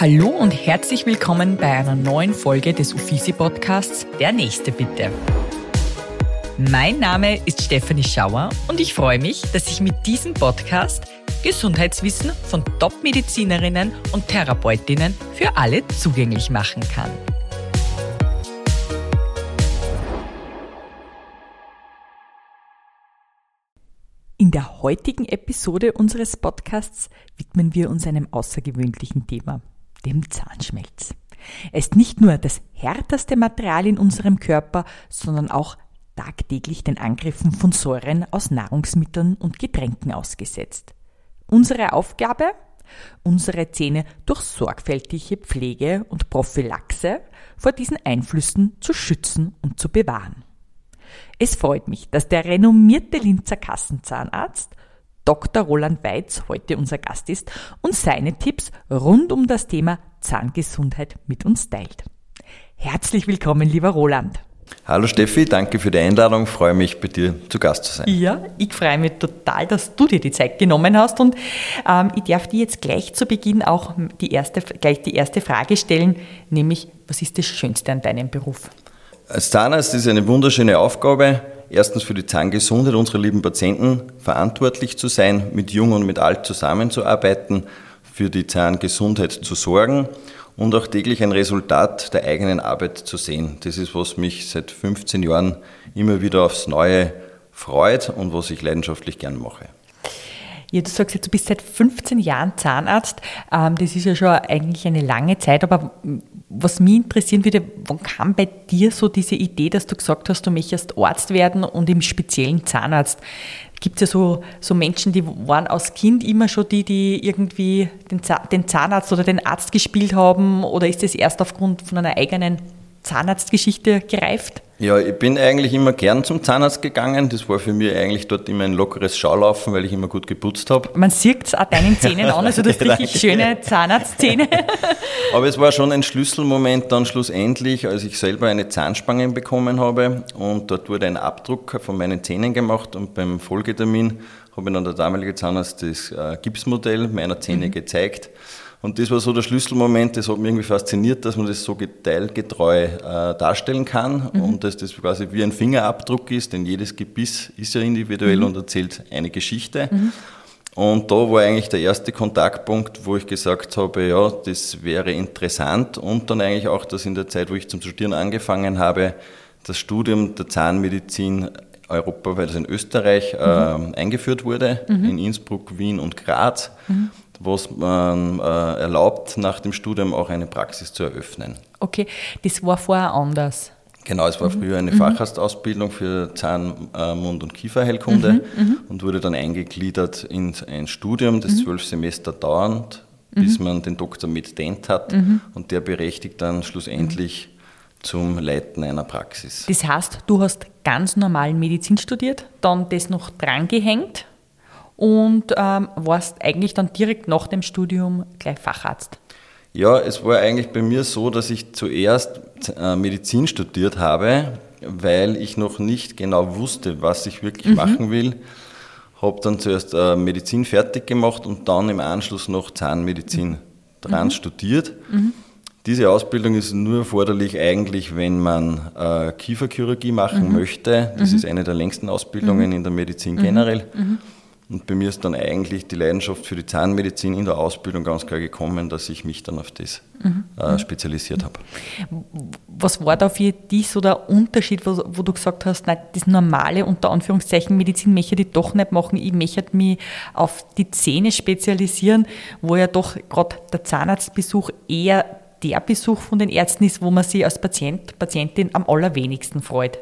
Hallo und herzlich willkommen bei einer neuen Folge des Uffizi Podcasts Der Nächste bitte. Mein Name ist Stefanie Schauer und ich freue mich, dass ich mit diesem Podcast Gesundheitswissen von Top-Medizinerinnen und Therapeutinnen für alle zugänglich machen kann. In der heutigen Episode unseres Podcasts widmen wir uns einem außergewöhnlichen Thema, dem Zahnschmelz. Er ist nicht nur das härteste Material in unserem Körper, sondern auch tagtäglich den Angriffen von Säuren aus Nahrungsmitteln und Getränken ausgesetzt. Unsere Aufgabe? Unsere Zähne durch sorgfältige Pflege und Prophylaxe vor diesen Einflüssen zu schützen und zu bewahren. Es freut mich, dass der renommierte Linzer Kassenzahnarzt Dr. Roland Weitz heute unser Gast ist und seine Tipps rund um das Thema Zahngesundheit mit uns teilt. Herzlich willkommen, lieber Roland. Hallo Steffi, danke für die Einladung. Freue mich, bei dir zu Gast zu sein. Ja, ich freue mich total, dass du dir die Zeit genommen hast und ähm, ich darf dir jetzt gleich zu Beginn auch die erste, gleich die erste Frage stellen, nämlich was ist das Schönste an deinem Beruf? Als Zahnarzt ist es eine wunderschöne Aufgabe, erstens für die Zahngesundheit unserer lieben Patienten verantwortlich zu sein, mit Jung und mit Alt zusammenzuarbeiten, für die Zahngesundheit zu sorgen und auch täglich ein Resultat der eigenen Arbeit zu sehen. Das ist, was mich seit 15 Jahren immer wieder aufs Neue freut und was ich leidenschaftlich gern mache. Du sagst jetzt, du bist seit 15 Jahren Zahnarzt. Ähm, das ist ja schon eigentlich eine lange Zeit, aber was mich interessieren würde, wann kam bei dir so diese Idee, dass du gesagt hast, du möchtest Arzt werden und im speziellen Zahnarzt? Gibt es ja so, so Menschen, die waren als Kind immer schon die, die irgendwie den Zahnarzt oder den Arzt gespielt haben? Oder ist das erst aufgrund von einer eigenen Zahnarztgeschichte gereift? Ja, ich bin eigentlich immer gern zum Zahnarzt gegangen. Das war für mich eigentlich dort immer ein lockeres Schaulaufen, weil ich immer gut geputzt habe. Man sieht es auch deinen Zähnen an, also du hast richtig schöne Zahnarztzähne. Aber es war schon ein Schlüsselmoment dann schlussendlich, als ich selber eine Zahnspange bekommen habe und dort wurde ein Abdruck von meinen Zähnen gemacht und beim Folgetermin habe ich dann der damalige Zahnarzt das äh, Gipsmodell meiner Zähne mhm. gezeigt. Und das war so der Schlüsselmoment, das hat mich irgendwie fasziniert, dass man das so detailgetreu äh, darstellen kann mhm. und dass das quasi wie ein Fingerabdruck ist, denn jedes Gebiss ist ja individuell mhm. und erzählt eine Geschichte. Mhm. Und da war eigentlich der erste Kontaktpunkt, wo ich gesagt habe, ja, das wäre interessant und dann eigentlich auch, dass in der Zeit, wo ich zum Studieren angefangen habe, das Studium der Zahnmedizin europaweit, also in Österreich, mhm. äh, eingeführt wurde, mhm. in Innsbruck, Wien und Graz. Mhm was man äh, erlaubt, nach dem Studium auch eine Praxis zu eröffnen. Okay, das war vorher anders. Genau, es war mhm. früher eine mhm. Facharztausbildung für Zahn-, äh, Mund- und Kieferheilkunde mhm. mhm. und wurde dann eingegliedert in ein Studium, das mhm. zwölf Semester dauernd, bis man den Doktor mit Dent hat und der berechtigt dann schlussendlich zum Leiten einer Praxis. Das heißt, du hast ganz normal Medizin studiert, dann das noch drangehängt und ähm, warst eigentlich dann direkt nach dem Studium gleich Facharzt. Ja, es war eigentlich bei mir so, dass ich zuerst äh, Medizin studiert habe, weil ich noch nicht genau wusste, was ich wirklich mhm. machen will. Habe dann zuerst äh, Medizin fertig gemacht und dann im Anschluss noch Zahnmedizin mhm. dran mhm. studiert. Mhm. Diese Ausbildung ist nur erforderlich eigentlich, wenn man äh, Kieferchirurgie machen mhm. möchte. Das mhm. ist eine der längsten Ausbildungen in der Medizin generell. Und bei mir ist dann eigentlich die Leidenschaft für die Zahnmedizin in der Ausbildung ganz klar gekommen, dass ich mich dann auf das mhm. äh, spezialisiert habe. Was war da für dich so der Unterschied, wo, wo du gesagt hast, nein, das normale unter Anführungszeichen Medizin möchte ich doch nicht machen, ich möchte mich auf die Zähne spezialisieren, wo ja doch gerade der Zahnarztbesuch eher der Besuch von den Ärzten ist, wo man sich als Patient, Patientin am allerwenigsten freut.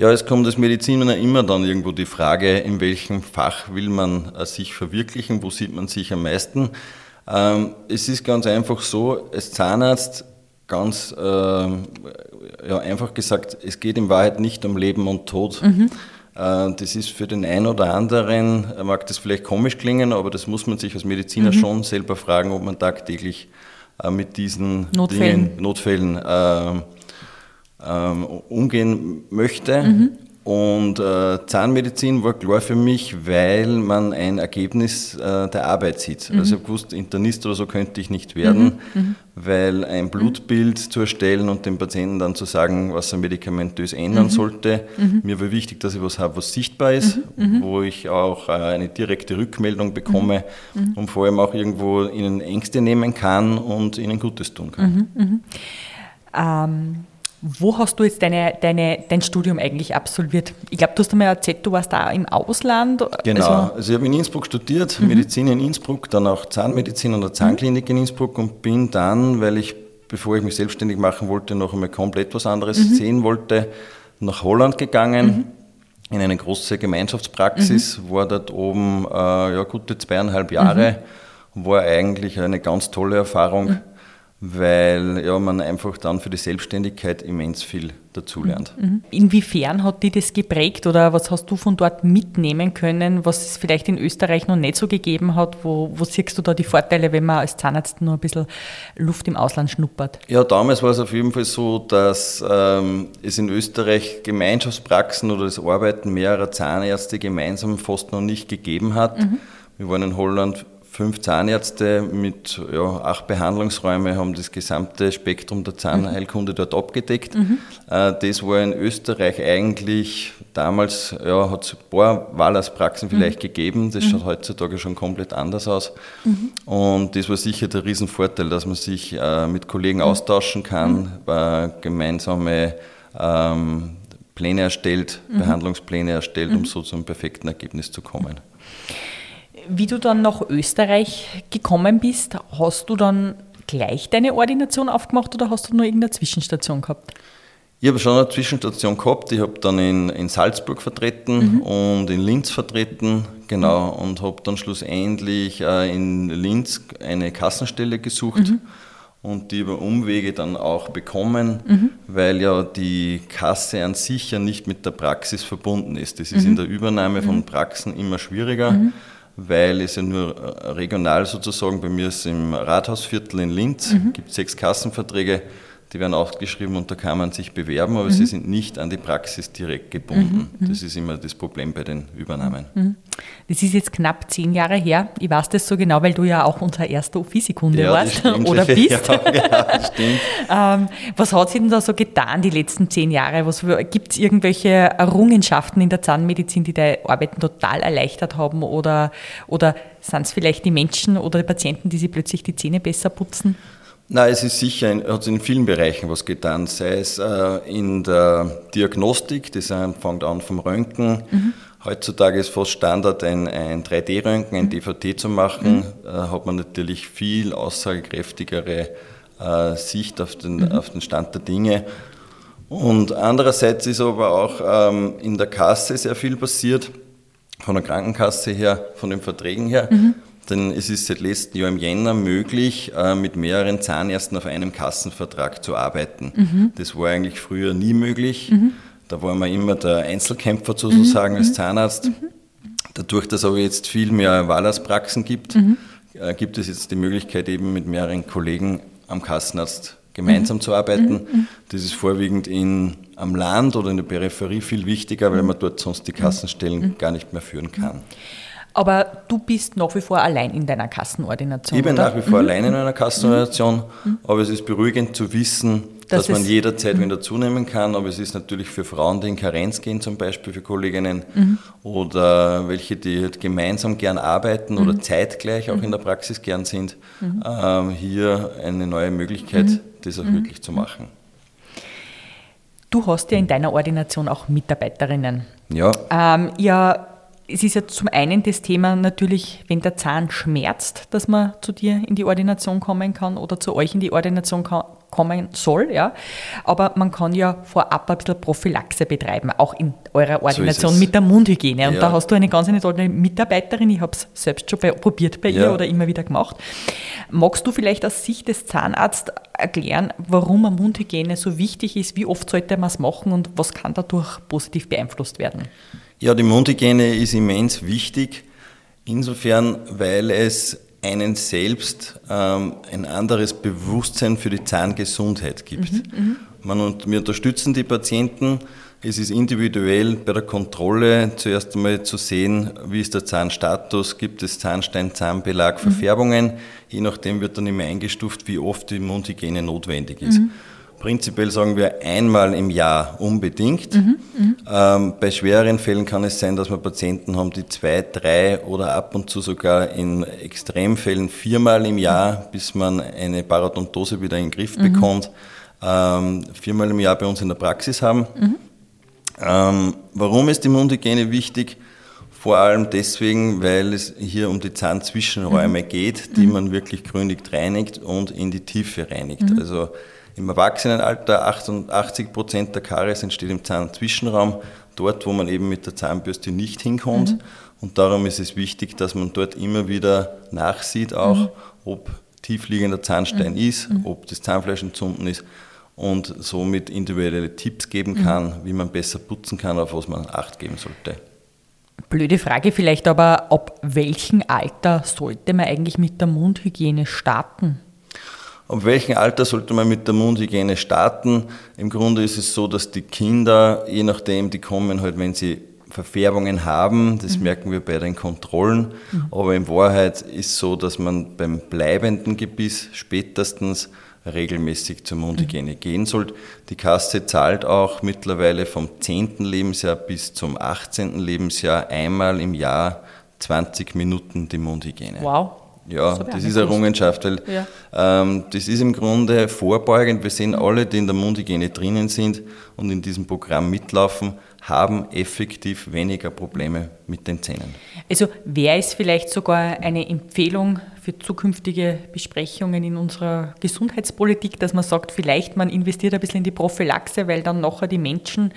Ja, es kommt als Mediziner immer dann irgendwo die Frage, in welchem Fach will man äh, sich verwirklichen, wo sieht man sich am meisten. Ähm, es ist ganz einfach so, als Zahnarzt ganz äh, ja, einfach gesagt, es geht in Wahrheit nicht um Leben und Tod. Mhm. Äh, das ist für den einen oder anderen, äh, mag das vielleicht komisch klingen, aber das muss man sich als Mediziner mhm. schon selber fragen, ob man tagtäglich äh, mit diesen Notfällen, Dingen, Notfällen ähm, umgehen möchte. Mhm. Und äh, Zahnmedizin war klar für mich, weil man ein Ergebnis äh, der Arbeit sieht. Mhm. Also ich habe gewusst, Internist oder so könnte ich nicht werden, mhm. mhm. weil ein Blutbild mhm. zu erstellen und dem Patienten dann zu sagen, was er medikamentös ändern mhm. sollte. Mir war wichtig, dass ich was habe, was sichtbar ist, wo ich auch äh, eine direkte Rückmeldung bekomme und vor allem auch irgendwo ihnen Ängste nehmen kann und ihnen Gutes tun kann. Ähm wo hast du jetzt deine, deine, dein Studium eigentlich absolviert? Ich glaube, du hast einmal erzählt, du warst da im Ausland. Genau, also, also ich habe in Innsbruck studiert, mhm. Medizin in Innsbruck, dann auch Zahnmedizin an der Zahnklinik mhm. in Innsbruck und bin dann, weil ich, bevor ich mich selbstständig machen wollte, noch einmal komplett was anderes mhm. sehen wollte, nach Holland gegangen mhm. in eine große Gemeinschaftspraxis, mhm. war dort oben äh, ja, gute zweieinhalb Jahre, mhm. war eigentlich eine ganz tolle Erfahrung weil ja, man einfach dann für die Selbstständigkeit immens viel dazulernt. Mhm. Mhm. Inwiefern hat dich das geprägt oder was hast du von dort mitnehmen können, was es vielleicht in Österreich noch nicht so gegeben hat? Wo, wo siehst du da die Vorteile, wenn man als Zahnarzt nur ein bisschen Luft im Ausland schnuppert? Ja, damals war es auf jeden Fall so, dass ähm, es in Österreich Gemeinschaftspraxen oder das Arbeiten mehrerer Zahnärzte gemeinsam fast noch nicht gegeben hat. Mhm. Wir waren in Holland fünf Zahnärzte mit ja, acht Behandlungsräumen haben das gesamte Spektrum der Zahnheilkunde dort abgedeckt. Mhm. Äh, das war in Österreich eigentlich damals, ja, hat es ein paar Wahlerspraxen vielleicht mhm. gegeben. Das mhm. schaut heutzutage schon komplett anders aus. Mhm. Und das war sicher der Riesenvorteil, dass man sich äh, mit Kollegen mhm. austauschen kann, äh, gemeinsame ähm, Pläne erstellt, Behandlungspläne erstellt, um so zu einem perfekten Ergebnis zu kommen. Wie du dann nach Österreich gekommen bist, hast du dann gleich deine Ordination aufgemacht oder hast du nur irgendeine Zwischenstation gehabt? Ich habe schon eine Zwischenstation gehabt. Ich habe dann in, in Salzburg vertreten mhm. und in Linz vertreten, genau, mhm. und habe dann schlussendlich äh, in Linz eine Kassenstelle gesucht mhm. und die über Umwege dann auch bekommen, mhm. weil ja die Kasse an sich ja nicht mit der Praxis verbunden ist. Das ist in mhm. der Übernahme von mhm. Praxen immer schwieriger weil es ja nur äh, regional sozusagen, bei mir ist im Rathausviertel in Linz, mhm. gibt sechs Kassenverträge, die werden ausgeschrieben und da kann man sich bewerben, aber mhm. sie sind nicht an die Praxis direkt gebunden. Mhm. mhm. Das ist immer das Problem bei den Übernahmen. Mhm. Das ist jetzt knapp zehn Jahre her. Ich weiß das so genau, weil du ja auch unser erster Physikunde ja, warst oder bist. Ja, ja, stimmt. ähm, was hat sich denn da so getan die letzten zehn Jahre? Gibt es irgendwelche Errungenschaften in der Zahnmedizin, die dein Arbeiten total erleichtert haben? Oder, oder sind es vielleicht die Menschen oder die Patienten, die sich plötzlich die Zähne besser putzen? Nein, es ist sicher, hat in vielen Bereichen was getan, sei es äh, in der Diagnostik, das fängt an vom Röntgen. Mhm. Heutzutage ist fast Standard, ein, ein 3D-Röntgen, ein DVT zu machen. Mhm. Äh, hat man natürlich viel aussagekräftigere äh, Sicht auf den, mhm. auf den Stand der Dinge. Und andererseits ist aber auch ähm, in der Kasse sehr viel passiert, von der Krankenkasse her, von den Verträgen her. Denn es ist seit letztem Jahr im Jänner möglich, äh, mit mehreren Zahnärzten auf einem Kassenvertrag zu arbeiten. Mhm. Das war eigentlich früher nie möglich. Mhm. Da war man immer der Einzelkämpfer sozusagen mhm. als Zahnarzt. Mhm. Dadurch, dass aber jetzt viel mehr Wahlarztpraxen gibt, mhm. äh, gibt es jetzt die Möglichkeit, eben mit mehreren Kollegen am Kassenarzt gemeinsam mhm. zu arbeiten. Das ist vorwiegend in, am Land oder in der Peripherie viel wichtiger, weil man dort sonst die Kassenstellen gar nicht mehr führen kann. Aber du bist nach wie vor allein in deiner Kassenordination. Ich bin oder? nach wie vor mhm. allein in einer Kassenordination, mhm. aber es ist beruhigend zu wissen, das dass man jederzeit mhm. wieder zunehmen kann. Aber es ist natürlich für Frauen, die in Karenz gehen, zum Beispiel für Kolleginnen, mhm. oder welche, die halt gemeinsam gern arbeiten mhm. oder zeitgleich auch in der Praxis gern sind, mhm. ähm, hier eine neue Möglichkeit, das auch wirklich zu machen. Du hast ja in deiner Ordination auch Mitarbeiterinnen. Ja. Ähm, ihr es ist ja zum einen das Thema natürlich, wenn der Zahn schmerzt, dass man zu dir in die Ordination kommen kann oder zu euch in die Ordination kommen soll, ja. Aber man kann ja vorab ein bisschen Prophylaxe betreiben, auch in eurer Ordination so mit der Mundhygiene. Und ja. da hast du eine ganz eine tolle Mitarbeiterin, ich habe es selbst schon probiert bei ja. ihr oder immer wieder gemacht. Magst du vielleicht aus Sicht des Zahnarztes erklären, warum eine Mundhygiene so wichtig ist, wie oft sollte man es machen und was kann dadurch positiv beeinflusst werden? Ja, die Mundhygiene ist immens wichtig, insofern, weil es einen selbst ähm, ein anderes Bewusstsein für die Zahngesundheit gibt. Mhm, mhm. Man, und wir unterstützen die Patienten, Es ist individuell bei der Kontrolle zuerst einmal zu sehen, wie ist der Zahnstatus, gibt es Zahnstein, Zahnbelag, mhm. Verfärbungen. Mhm. Je nachdem wird dann immer eingestuft, wie oft die Mundhygiene notwendig ist. Mhm. Prinzipiell sagen wir einmal im Jahr unbedingt. Mhm, ähm, bei schwereren Fällen kann es sein, dass wir Patienten haben, die zwei, drei oder ab und zu sogar in Extremfällen viermal im Jahr, bis man eine Parodontose wieder in den Griff mhm. bekommt, ähm, viermal im Jahr bei uns in der Praxis haben. Mhm. Ähm, warum ist die Mundhygiene wichtig? Vor allem deswegen, weil es hier um die Zahnzwischenräume mhm. geht, die mhm. man wirklich gründlich reinigt und in die Tiefe reinigt. Mhm. Also im Erwachsenenalter 88 Prozent der Karies entsteht im Zahnzwischenraum, dort, wo man eben mit der Zahnbürste nicht hinkommt. Mhm. Und darum ist es wichtig, dass man dort immer wieder nachsieht, auch mhm. ob tiefliegender Zahnstein mhm. ist, mhm. ob das Zahnfleisch entzünden ist und somit individuelle Tipps geben mhm. kann, wie man besser putzen kann, auf was man Acht geben sollte. Blöde Frage vielleicht, aber ab welchem Alter sollte man eigentlich mit der Mundhygiene starten? Ab welchem Alter sollte man mit der Mundhygiene starten? Im Grunde ist es so, dass die Kinder, je nachdem, die kommen halt, wenn sie Verfärbungen haben, das mhm. merken wir bei den Kontrollen, mhm. aber in Wahrheit ist es so, dass man beim bleibenden Gebiss spätestens regelmäßig zur Mundhygiene mhm. gehen sollte. Die Kasse zahlt auch mittlerweile vom 10. Lebensjahr bis zum 18. Lebensjahr einmal im Jahr 20 Minuten die Mundhygiene. Wow. Ja, das, das ist eine Errungenschaft, weil ja. ähm, das ist im Grunde vorbeugend. Wir sehen alle, die in der Mundhygiene drinnen sind und in diesem Programm mitlaufen, haben effektiv weniger Probleme mit den Zähnen. Also wäre es vielleicht sogar eine Empfehlung für zukünftige Besprechungen in unserer Gesundheitspolitik, dass man sagt, vielleicht man investiert ein bisschen in die Prophylaxe, weil dann nachher die Menschen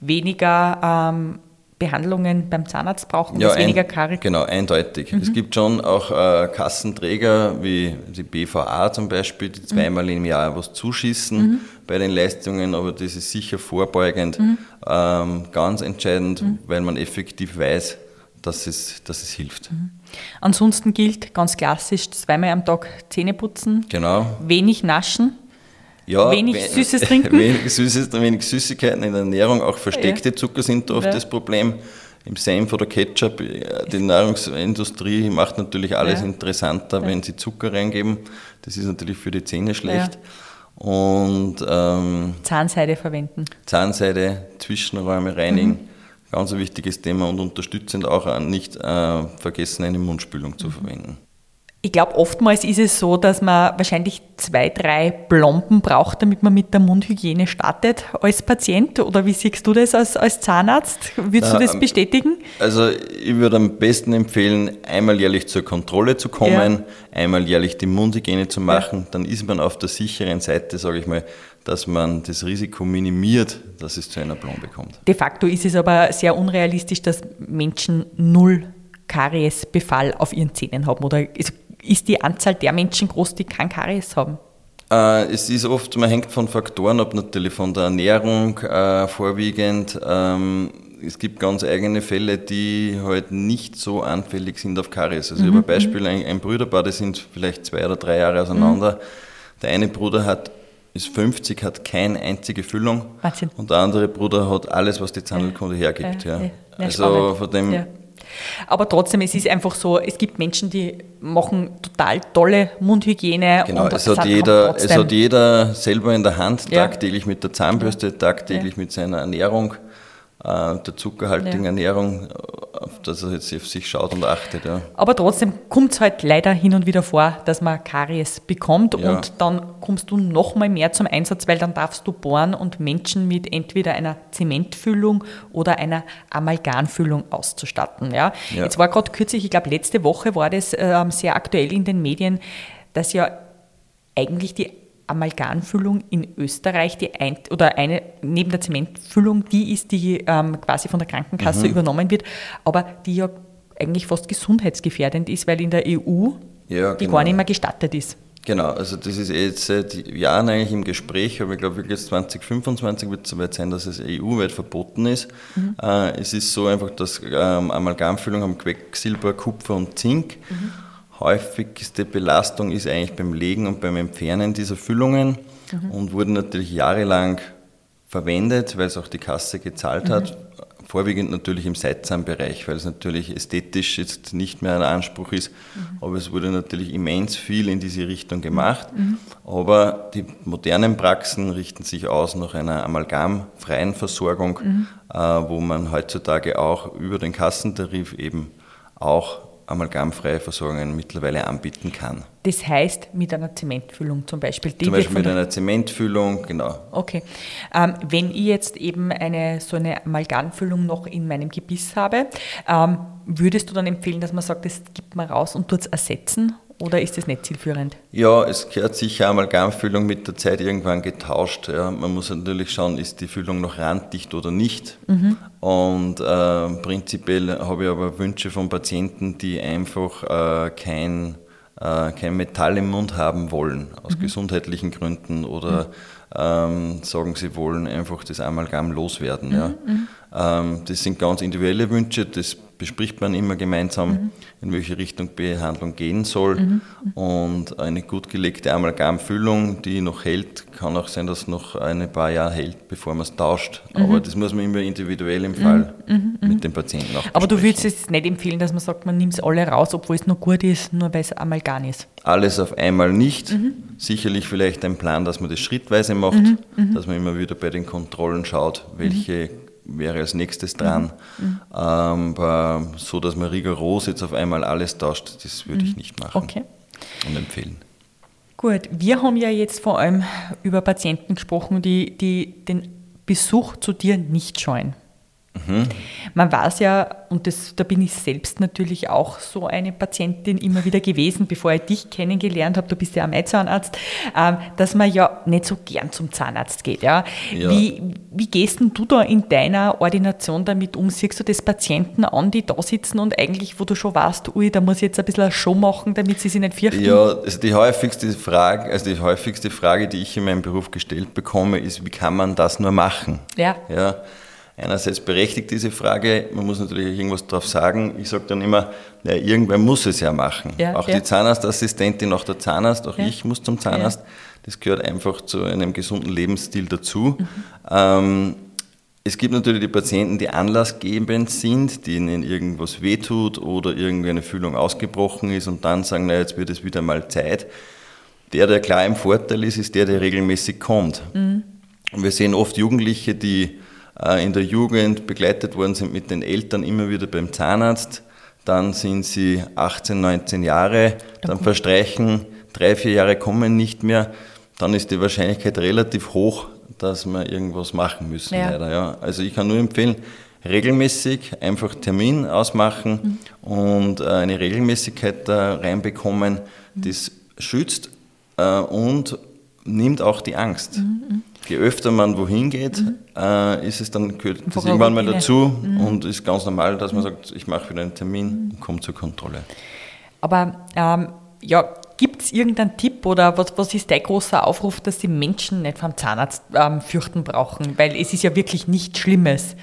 weniger ähm, Behandlungen beim Zahnarzt brauchen, ja, weniger Karies? Genau, eindeutig. Mhm. Es gibt schon auch äh, Kassenträger wie die BVA zum Beispiel, die zweimal mhm. im Jahr was zuschießen mhm. bei den Leistungen, aber das ist sicher vorbeugend, mhm. ähm, ganz entscheidend, mhm. weil man effektiv weiß, dass es, dass es hilft. Mhm. Ansonsten gilt ganz klassisch zweimal am Tag Zähne putzen, genau. wenig naschen. Ja, wenig Süßes trinken. Wenig Süßes, wenig Süßigkeiten in der Ernährung, auch versteckte ja. Zucker sind oft ja. das Problem. Im Senf oder Ketchup, äh, die Nahrungsindustrie macht natürlich alles ja. interessanter, wenn sie Zucker reingeben. Das ist natürlich für die Zähne schlecht. Und ähm, Zahnseide verwenden. Zahnseide, Zwischenräume reinigen. Mhm. Ganz ein wichtiges Thema und unterstützend auch nicht äh, vergessen, eine Mundspülung zu mhm. verwenden. Ich glaube, oftmals ist es so, dass man wahrscheinlich zwei, drei Plomben braucht, damit man mit der Mundhygiene startet als Patient. Oder wie siehst du das als, als Zahnarzt? Würdest Na, du das ähm, bestätigen? Also ich würde am besten empfehlen, einmal jährlich zur Kontrolle zu kommen, ja. einmal jährlich die Mundhygiene zu machen. Ja. Dann ist man auf der sicheren Seite, sage ich mal, dass man das Risiko minimiert, dass es zu einer Plombe kommt. De facto ist es aber sehr unrealistisch, dass Menschen null Kariesbefall auf ihren Zähnen haben. Oder ist die Anzahl der Menschen groß, die kein Karies haben? Äh, es ist oft, man hängt von Faktoren ab, natürlich von der Ernährung äh, vorwiegend. Ähm, es gibt ganz eigene Fälle, die halt nicht so anfällig sind auf Karies. Also mhm. ich habe ein Beispiel, ein, ein Brüderpaar, die sind vielleicht zwei oder drei Jahre auseinander. Mhm. Der eine Bruder hat ist 50, hat keine einzige Füllung. Wahnsinn. Und der andere Bruder hat alles, was die Zahnheilkunde hergibt. Ja, ja. ja. Also von dem aber trotzdem, es ist einfach so, es gibt Menschen, die machen total tolle Mundhygiene. Genau, es hat, jeder, es hat jeder selber in der Hand, ja. tagtäglich mit der Zahnbürste, tagtäglich ja. mit seiner Ernährung, äh, der zuckerhaltigen. Ernährung, auf das er jetzt auf sich schaut und achtet. Ja. Aber trotzdem kommt es halt leider hin und wieder vor, dass man Karies bekommt ja. und dann kommst du noch mal mehr zum Einsatz, weil dann darfst du bohren und Menschen mit entweder einer Zementfüllung oder einer Amalgamfüllung auszustatten. Ja. Jetzt war gerade kürzlich, ich glaube letzte Woche war das äh, sehr aktuell in den Medien, dass ja eigentlich die Amalgamfüllung in Österreich, die ein, oder eine neben der Zementfüllung, die ist, die ähm, quasi von der Krankenkasse mhm. übernommen wird, aber die ja eigentlich fast gesundheitsgefährdend ist, weil in der EU ja, die genau. gar nicht mehr gestattet ist. Genau, also das ist jetzt seit Jahren eigentlich im Gespräch, aber ich glaube wirklich 2025 wird es soweit sein, dass es EU-weit verboten ist. Mhm. Äh, es ist so einfach, dass ähm, Amalgamfüllung haben Quecksilber, Kupfer und Zink. Mhm häufigste Belastung ist eigentlich beim Legen und beim Entfernen dieser Füllungen mhm. und wurden natürlich jahrelang verwendet, weil es auch die Kasse gezahlt mhm. hat. Vorwiegend natürlich im Seitzahnbereich, weil es natürlich ästhetisch jetzt nicht mehr ein Anspruch ist. Mhm. Aber es wurde natürlich immens viel in diese Richtung gemacht. Mhm. Aber die modernen Praxen richten sich aus nach einer amalgamfreien Versorgung, mhm. äh, wo man heutzutage auch über den Kassentarif eben auch amalgamfreie Versorgungen mittlerweile anbieten kann. Das heißt mit einer Zementfüllung zum Beispiel? zum Beispiel mit einer Zementfüllung, genau. Okay. Ähm, wenn ich jetzt eben eine, so eine Amalgamfüllung noch in meinem Gebiss habe, ähm, würdest du dann empfehlen, dass man sagt, das gibt man raus und tut es ersetzen oder ist das nicht zielführend? Ja, es gehört sicher Amalgamfüllung mit der Zeit irgendwann getauscht. Ja. Man muss natürlich schauen, ist die Füllung noch randdicht oder nicht. Mhm. Und äh, prinzipiell habe ich aber Wünsche von Patienten, die einfach äh, kein, äh, kein Metall im Mund haben wollen, aus mhm. gesundheitlichen Gründen oder mhm. ähm, sagen, sie wollen einfach das Amalgam loswerden. Ja. Mhm. Mhm. Ähm, das sind ganz individuelle Wünsche, das bespricht man immer gemeinsam, mhm. in welche Richtung Behandlung gehen soll. Mhm. Und eine gut gelegte Amalgamfüllung, die noch hält, kann auch sein, dass noch ein paar Jahre hält, bevor man es tauscht. Mhm. Aber das muss man immer individuell im Fall mhm. Mhm. Mhm. mit dem Patienten auch Aber du würdest es nicht empfehlen, dass man sagt, man nimmt es alle raus, obwohl es nur gut ist, nur weil es Amalgam ist? Alles auf einmal nicht. Sicherlich vielleicht ein Plan, dass man das schrittweise macht, dass man immer wieder bei den Kontrollen schaut, welche wäre als nächstes dran. Mhm. Ähm, aber so, dass man rigoros jetzt auf einmal alles tauscht, das würde ich mhm. nicht machen okay. und empfehlen. Gut, wir haben ja jetzt vor allem über Patienten gesprochen, die, die den Besuch zu dir nicht scheuen. Mhm. Man weiß ja, und das, da bin ich selbst natürlich auch so eine Patientin immer wieder gewesen, bevor ich dich kennengelernt habe, du bist ja auch mein Zahnarzt, ähm, dass man ja nicht so gern zum Zahnarzt geht. Ja? ja. Wie, wie gehst denn du da in deiner Ordination damit um? Siehst du das Patienten an, die da sitzen und eigentlich, wo du schon weißt, ui, da muss ich jetzt ein bisschen eine Show machen, damit sie sich nicht fürchten? Ja, also die häufigste Frage, also die häufigste Frage, die ich in meinem Beruf gestellt bekomme, ist, wie kann man das nur machen? Ja. ja einerseits berechtigt diese Frage, man muss natürlich irgendwas drauf sagen. Ich sage dann immer, ja, irgendwer muss es ja machen. Ja, auch ja. die Zahnarztassistentin, auch der Zahnarzt, auch ja. ich muss zum Zahnarzt. Das gehört einfach zu einem gesunden Lebensstil dazu. Mhm. Ähm, es gibt natürlich die Patienten, die anlassgebend sind, denen irgendwas wehtut oder irgendwie eine Fühlung ausgebrochen ist und dann sagen, na, jetzt wird es wieder mal Zeit. Der, der klar im Vorteil ist, ist der, der regelmäßig kommt. Mhm. Und wir sehen oft Jugendliche, die in der Jugend begleitet worden sind mit den Eltern immer wieder beim Zahnarzt. Dann sind sie 18, 19 Jahre, dann verstreichen drei, vier Jahre kommen nicht mehr. Dann ist die Wahrscheinlichkeit relativ hoch, dass wir irgendwas machen müssen. Ja. Leider, ja. Also ich kann nur empfehlen, regelmäßig einfach Termin ausmachen mhm. und äh, eine Regelmäßigkeit da reinbekommen. Mhm. Das schützt äh, und nimmt auch die Angst. Mhm. Mhm je öfter man wohin geht, mhm. äh, ist es dann gehört das irgendwann mal dazu mhm. und ist ganz normal, dass man sagt, ich mache wieder einen Termin mhm. und komme zur Kontrolle. Aber ähm, ja, gibt es irgendeinen Tipp oder was, was ist dein großer Aufruf, dass die Menschen nicht vom Zahnarzt ähm, fürchten brauchen? Weil es ist ja wirklich nichts Schlimmes.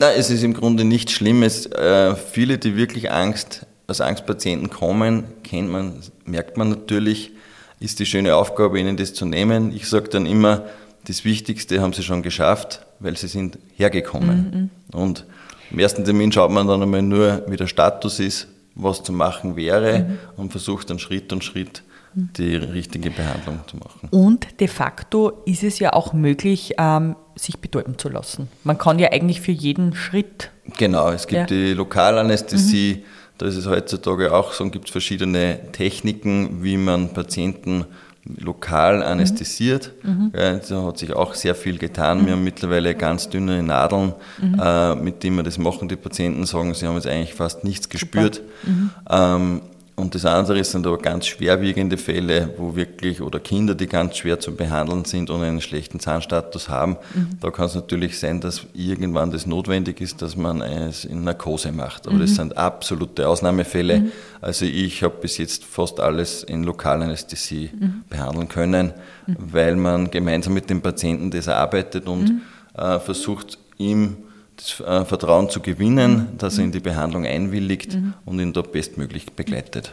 Na, es ist im Grunde nichts Schlimmes. Äh, viele, die wirklich Angst, als Angstpatienten kommen, kennt man, merkt man natürlich, ist die schöne Aufgabe, ihnen das zu nehmen. Ich sage dann immer, das Wichtigste haben sie schon geschafft, weil sie sind hergekommen. Mhm. Und im ersten Termin schaut man dann einmal nur, wie der Status ist, was zu machen wäre mhm. und versucht dann Schritt und Schritt die richtige Behandlung zu machen. Und de facto ist es ja auch möglich, ähm, sich betäuben zu lassen. Man kann ja eigentlich für jeden Schritt. Genau, es gibt ja. die Lokalanästhesie, mhm. da ist es heutzutage auch so, gibt es verschiedene Techniken, wie man Patienten lokal anästhesiert. Mhm. Ja, da hat sich auch sehr viel getan. Mhm. Wir haben mittlerweile ganz dünne Nadeln, mhm. äh, mit denen wir das machen. Die Patienten sagen, sie haben jetzt eigentlich fast nichts gespürt. Mhm. Ähm, und das andere sind aber ganz schwerwiegende Fälle, wo wirklich, oder Kinder, die ganz schwer zu behandeln sind und einen schlechten Zahnstatus haben. Mhm. Da kann es natürlich sein, dass irgendwann das notwendig ist, dass man es in Narkose macht. Aber mhm. das sind absolute Ausnahmefälle. Mhm. Also ich habe bis jetzt fast alles in Lokalanästhesie mhm. behandeln können, mhm. weil man gemeinsam mit dem Patienten das arbeitet und mhm. äh, versucht, ihm das äh, Vertrauen zu gewinnen, mhm. dass er in die Behandlung einwilligt mhm. und ihn da bestmöglich begleitet.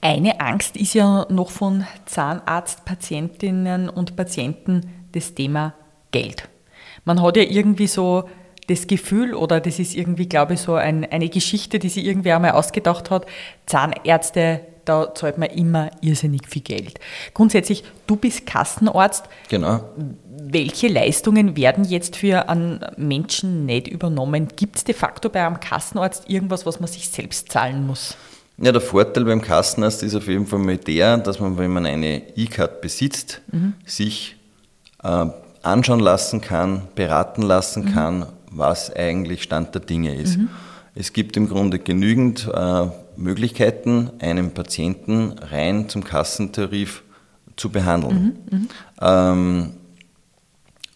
Eine Angst ist ja noch von Zahnarztpatientinnen und Patienten das Thema Geld. Man hat ja irgendwie so das Gefühl, oder das ist irgendwie, glaube ich, so ein, eine Geschichte, die sich irgendwer einmal ausgedacht hat, Zahnärzte, da zahlt man immer irrsinnig viel Geld. Grundsätzlich, du bist Kassenarzt. Genau. Welche Leistungen werden jetzt für einen Menschen nicht übernommen? Gibt es de facto bei einem Kassenarzt irgendwas, was man sich selbst zahlen muss? Ja, der Vorteil beim Kassenarzt ist auf jeden Fall mal der, dass man, wenn man eine E-Card besitzt, mhm. sich äh, anschauen lassen kann, beraten lassen mhm. kann, was eigentlich Stand der Dinge ist. Mhm. Es gibt im Grunde genügend äh, Möglichkeiten, einen Patienten rein zum Kassentarif zu behandeln. Mhm. mhm. Ähm,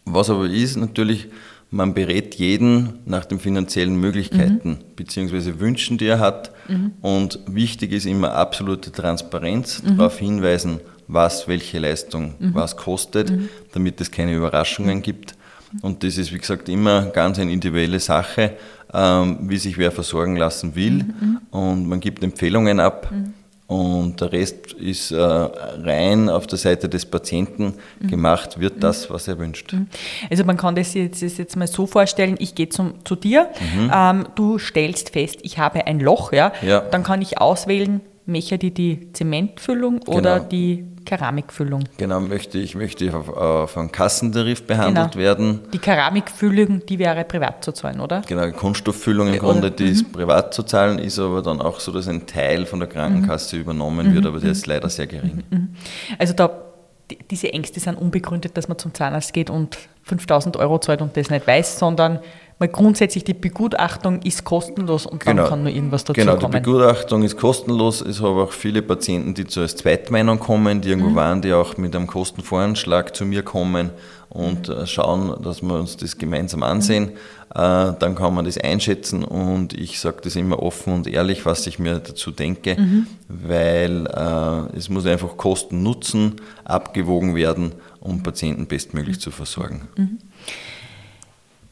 was aber ist natürlich, man berät jeden nach den finanziellen Möglichkeiten mhm. bzw. Wünschen, die er hat. Mhm. Und wichtig ist immer absolute Transparenz, mhm. darauf hinweisen, was welche Leistung mhm. was kostet, mhm. damit es keine Überraschungen gibt. Und das ist, wie gesagt, immer ganz eine individuelle Sache, ähm, wie sich wer versorgen lassen will. Mhm. Und man gibt Empfehlungen ab. Und der Rest ist äh, rein auf der Seite des Patienten mhm. gemacht, wird das, was er wünscht. Mhm. Also man kann das jetzt, jetzt mal so vorstellen, ich gehe zum, zu dir, mhm. ähm, du stellst fest, ich habe ein Loch, ja? ja. dann kann ich auswählen, möchte die die Zementfüllung oder genau. die Keramikfüllung. Genau, möchte ich möchte auf, einen Kassentarif behandelt genau. werden. Die Keramikfüllung, die wäre privat zu zahlen, oder? Genau, Kunststofffüllung im Grunde, die ist mhm. privat zu zahlen, ist aber dann auch so, dass ein Teil von der Krankenkasse mhm. übernommen wird, mhm. aber der ist leider sehr gering. Also da, diese Ängste sind unbegründet, dass man zum Zahnarzt geht und 5000 Euro zahlt und das nicht weiß, sondern weil grundsätzlich die Begutachtung ist kostenlos und dann genau. kann nur irgendwas dazu genau, kommen. Genau, die Begutachtung ist kostenlos. Es haben auch viele Patienten, die zuerst Zweitmeinung kommen, die irgendwo mhm. waren, die auch mit einem Kostenvoranschlag zu mir kommen und mhm. schauen, dass wir uns das gemeinsam ansehen. Mhm. Äh, dann kann man das einschätzen und ich sage das immer offen und ehrlich, was ich mir dazu denke, mhm. weil äh, es muss einfach Kosten-Nutzen abgewogen werden, um Patienten bestmöglich zu versorgen. Mhm.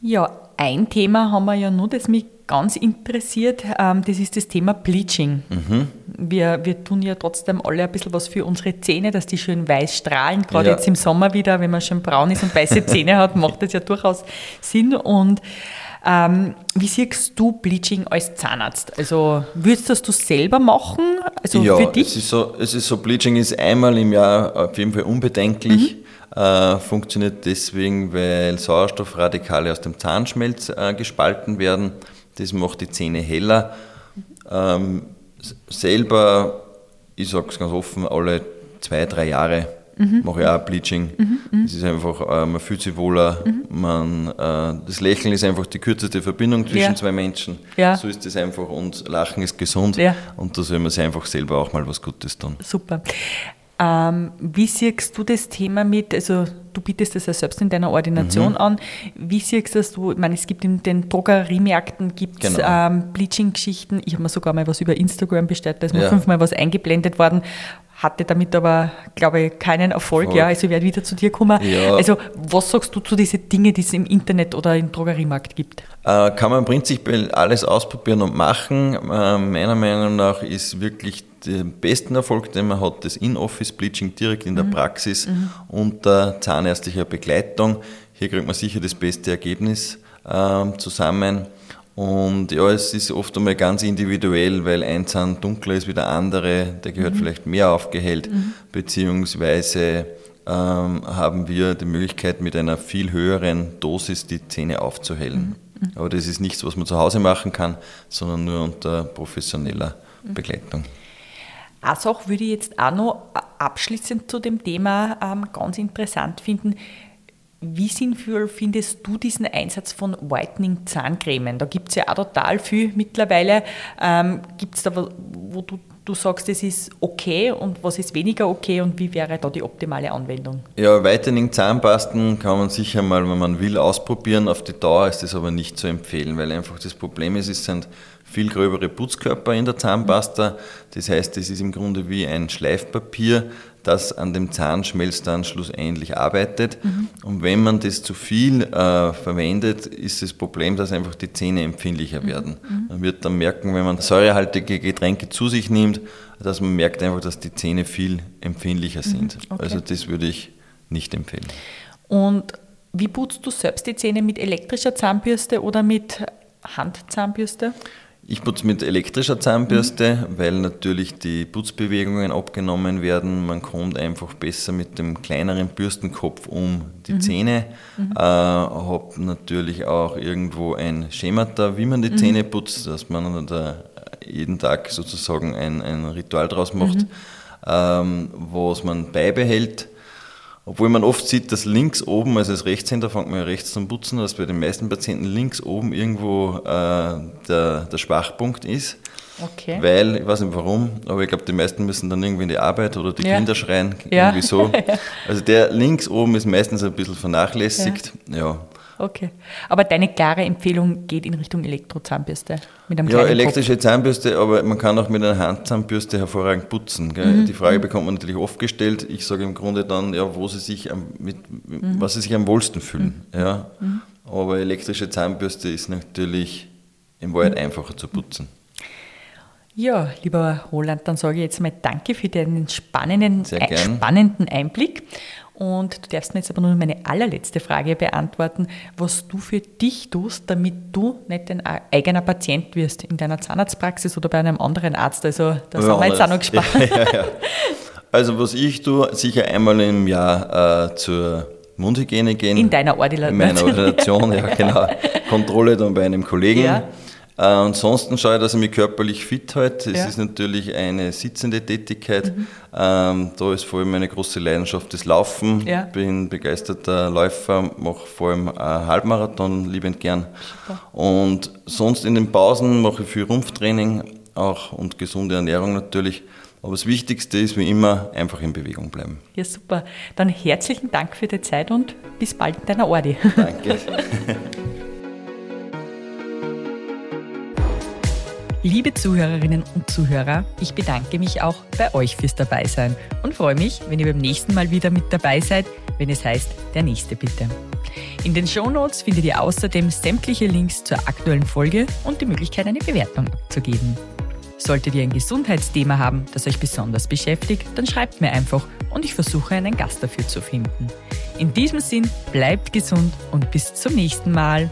Ja, ein Thema haben wir ja nur, das mich ganz interessiert, ähm, das ist das Thema Bleaching. Mhm. Wir, wir tun ja trotzdem alle ein bisschen was für unsere Zähne, dass die schön weiß strahlen, gerade ja. jetzt im Sommer wieder, wenn man schon braun ist und weiße Zähne hat, macht das ja durchaus Sinn. Und ähm, wie siehst du Bleaching als Zahnarzt? Also würdest du das selber machen? Also ja, für dich? Es ist, so, es ist so, Bleaching ist einmal im Jahr auf jeden Fall unbedenklich. Mhm äh, funktioniert deswegen, weil Sauerstoffradikale aus dem Zahnschmelz äh, gespalten werden. Das macht die Zähne heller. Ähm, selber, ich sage es ganz offen, alle zwei, drei Jahre mhm. mache ich auch Bleaching. Mhm, mhm. Es ist einfach, äh, man fühlt sich wohler. Mhm. Man, äh, das Lächeln ist einfach die kürzeste Verbindung zwischen ja. zwei Menschen. Ja. So ist es einfach und Lachen ist gesund. Ja. Und da soll man sich einfach selber auch mal was Gutes tun. Super. Ähm, wie siehst du das Thema mit, also du bietest das ja selbst in deiner Ordination mhm. an, wie siehst du das, ich meine, es gibt in den Drogeriemärkten gibt's, genau. ähm, Bleaching-Geschichten, ich habe mir sogar mal was über Instagram bestellt, da ist mir ja. fünfmal was eingeblendet worden, hatte damit aber, glaube ich, keinen Erfolg, Erfolg. ja, also ich werde wieder zu dir kommen. Ja. Also was sagst du zu diesen Dingen, die es im Internet oder im Drogeriemarkt gibt? Äh, kann man prinzipiell alles ausprobieren und machen. Äh, meiner Meinung nach ist wirklich den besten Erfolg, den man hat, das In-Office-Bleaching direkt in der mhm. Praxis mhm. unter zahnärztlicher Begleitung. Hier kriegt man sicher das beste Ergebnis äh, zusammen. Und ja, es ist oft einmal ganz individuell, weil ein Zahn dunkler ist wie der andere, der gehört mhm. vielleicht mehr aufgehellt, mhm. beziehungsweise ähm, haben wir die Möglichkeit, mit einer viel höheren Dosis die Zähne aufzuhellen. Mhm. Aber das ist nichts, was man zu Hause machen kann, sondern nur unter professioneller mhm. Begleitung. Eine Sache würde ich jetzt auch noch abschließend zu dem Thema ähm, ganz interessant finden. Wie sinnvoll findest du diesen Einsatz von Whitening Zahncremen? Da gibt es ja auch total viel mittlerweile. Ähm, gibt es da, wo du, du sagst, es ist okay und was ist weniger okay und wie wäre da die optimale Anwendung? Ja, Whitening Zahnpasten kann man sicher mal, wenn man will, ausprobieren. Auf die Dauer ist das aber nicht zu empfehlen, weil einfach das Problem ist, es sind viel gröbere Putzkörper in der Zahnpasta. Das heißt, es ist im Grunde wie ein Schleifpapier, das an dem Zahnschmelz dann schlussendlich arbeitet. Mhm. Und wenn man das zu viel äh, verwendet, ist das Problem, dass einfach die Zähne empfindlicher mhm. werden. Mhm. Man wird dann merken, wenn man säurehaltige Getränke zu sich nimmt, dass man merkt einfach, dass die Zähne viel empfindlicher mhm. sind. Okay. Also das würde ich nicht empfehlen. Und Wie putzt du selbst die Zähne mit elektrischer Zahnbürste oder mit Handzahnbürste? Ich putze mit elektrischer Zahnbürste, mhm. weil natürlich die Putzbewegungen abgenommen werden. Man kommt einfach besser mit dem kleineren Bürstenkopf um die mhm. Zähne. Mhm. Äh, habe natürlich auch irgendwo ein Schemata, wie man die mhm. Zähne putzt, dass man da jeden Tag sozusagen ein, ein Ritual draus macht, mhm. ähm, was man beibehält. Obwohl man oft sieht, dass links oben, also als Rechtshänder fängt man ja rechts zum Putzen, dass bei den meisten Patienten links oben irgendwo äh, der, der Schwachpunkt ist. Okay. Weil, ich weiß nicht warum, aber ich glaube, die meisten müssen dann irgendwie in die Arbeit oder die ja. Kinder schreien, ja. irgendwie so. Also der links oben ist meistens ein bisschen vernachlässigt. Ja. ja. Okay. Aber deine klare Empfehlung geht in Richtung Elektrozahnbürste mit einem Ja, elektrische Kopf. Zahnbürste, aber man kann auch mit einer Handzahnbürste hervorragend putzen. Mhm. Die Frage mhm. bekommt man natürlich oft gestellt. Ich sage im Grunde dann, ja, wo sie sich am, mit, mhm. was sie sich am wohlsten fühlen. Mhm. Ja. Mhm. Aber elektrische Zahnbürste ist natürlich im Wald mhm. einfacher zu putzen. Ja, lieber Roland, dann sage ich jetzt mal Danke für deinen spannenden, spannenden Einblick. Und du darfst mir jetzt aber nur meine allerletzte Frage beantworten, was du für dich tust, damit du nicht dein eigener Patient wirst in deiner Zahnarztpraxis oder bei einem anderen Arzt. Also da ja, sind wir jetzt auch noch gespannt. Ja, ja, also was ich tue, sicher einmal im Jahr äh, zur Mundhygiene gehen. In deiner Ordination. In meiner Ordination, ja genau. Kontrolle dann bei einem Kollegen. Äh, ansonsten schaue ich, dass ich mich körperlich fit halte. Es ja. ist natürlich eine sitzende Tätigkeit. Mhm. Ähm, da ist vor allem meine große Leidenschaft das Laufen. Ja. Bin begeisterter Läufer, mache vor allem äh, Halbmarathon liebend gern. Super. Und sonst in den Pausen mache ich viel Rumpftraining auch und gesunde Ernährung natürlich. Aber das Wichtigste ist wie immer einfach in Bewegung bleiben. Ja, super. Dann herzlichen Dank für die Zeit und bis bald in deiner Ordi. Danke. Liebe Zuhörerinnen und Zuhörer, ich bedanke mich auch bei euch fürs Dabeisein und freue mich, wenn ihr beim nächsten Mal wieder mit dabei seid, wenn es heißt, der nächste bitte. In den Show Notes findet ihr außerdem sämtliche Links zur aktuellen Folge und die Möglichkeit, eine Bewertung abzugeben. Solltet ihr ein Gesundheitsthema haben, das euch besonders beschäftigt, dann schreibt mir einfach und ich versuche einen Gast dafür zu finden. In diesem Sinn, bleibt gesund und bis zum nächsten Mal.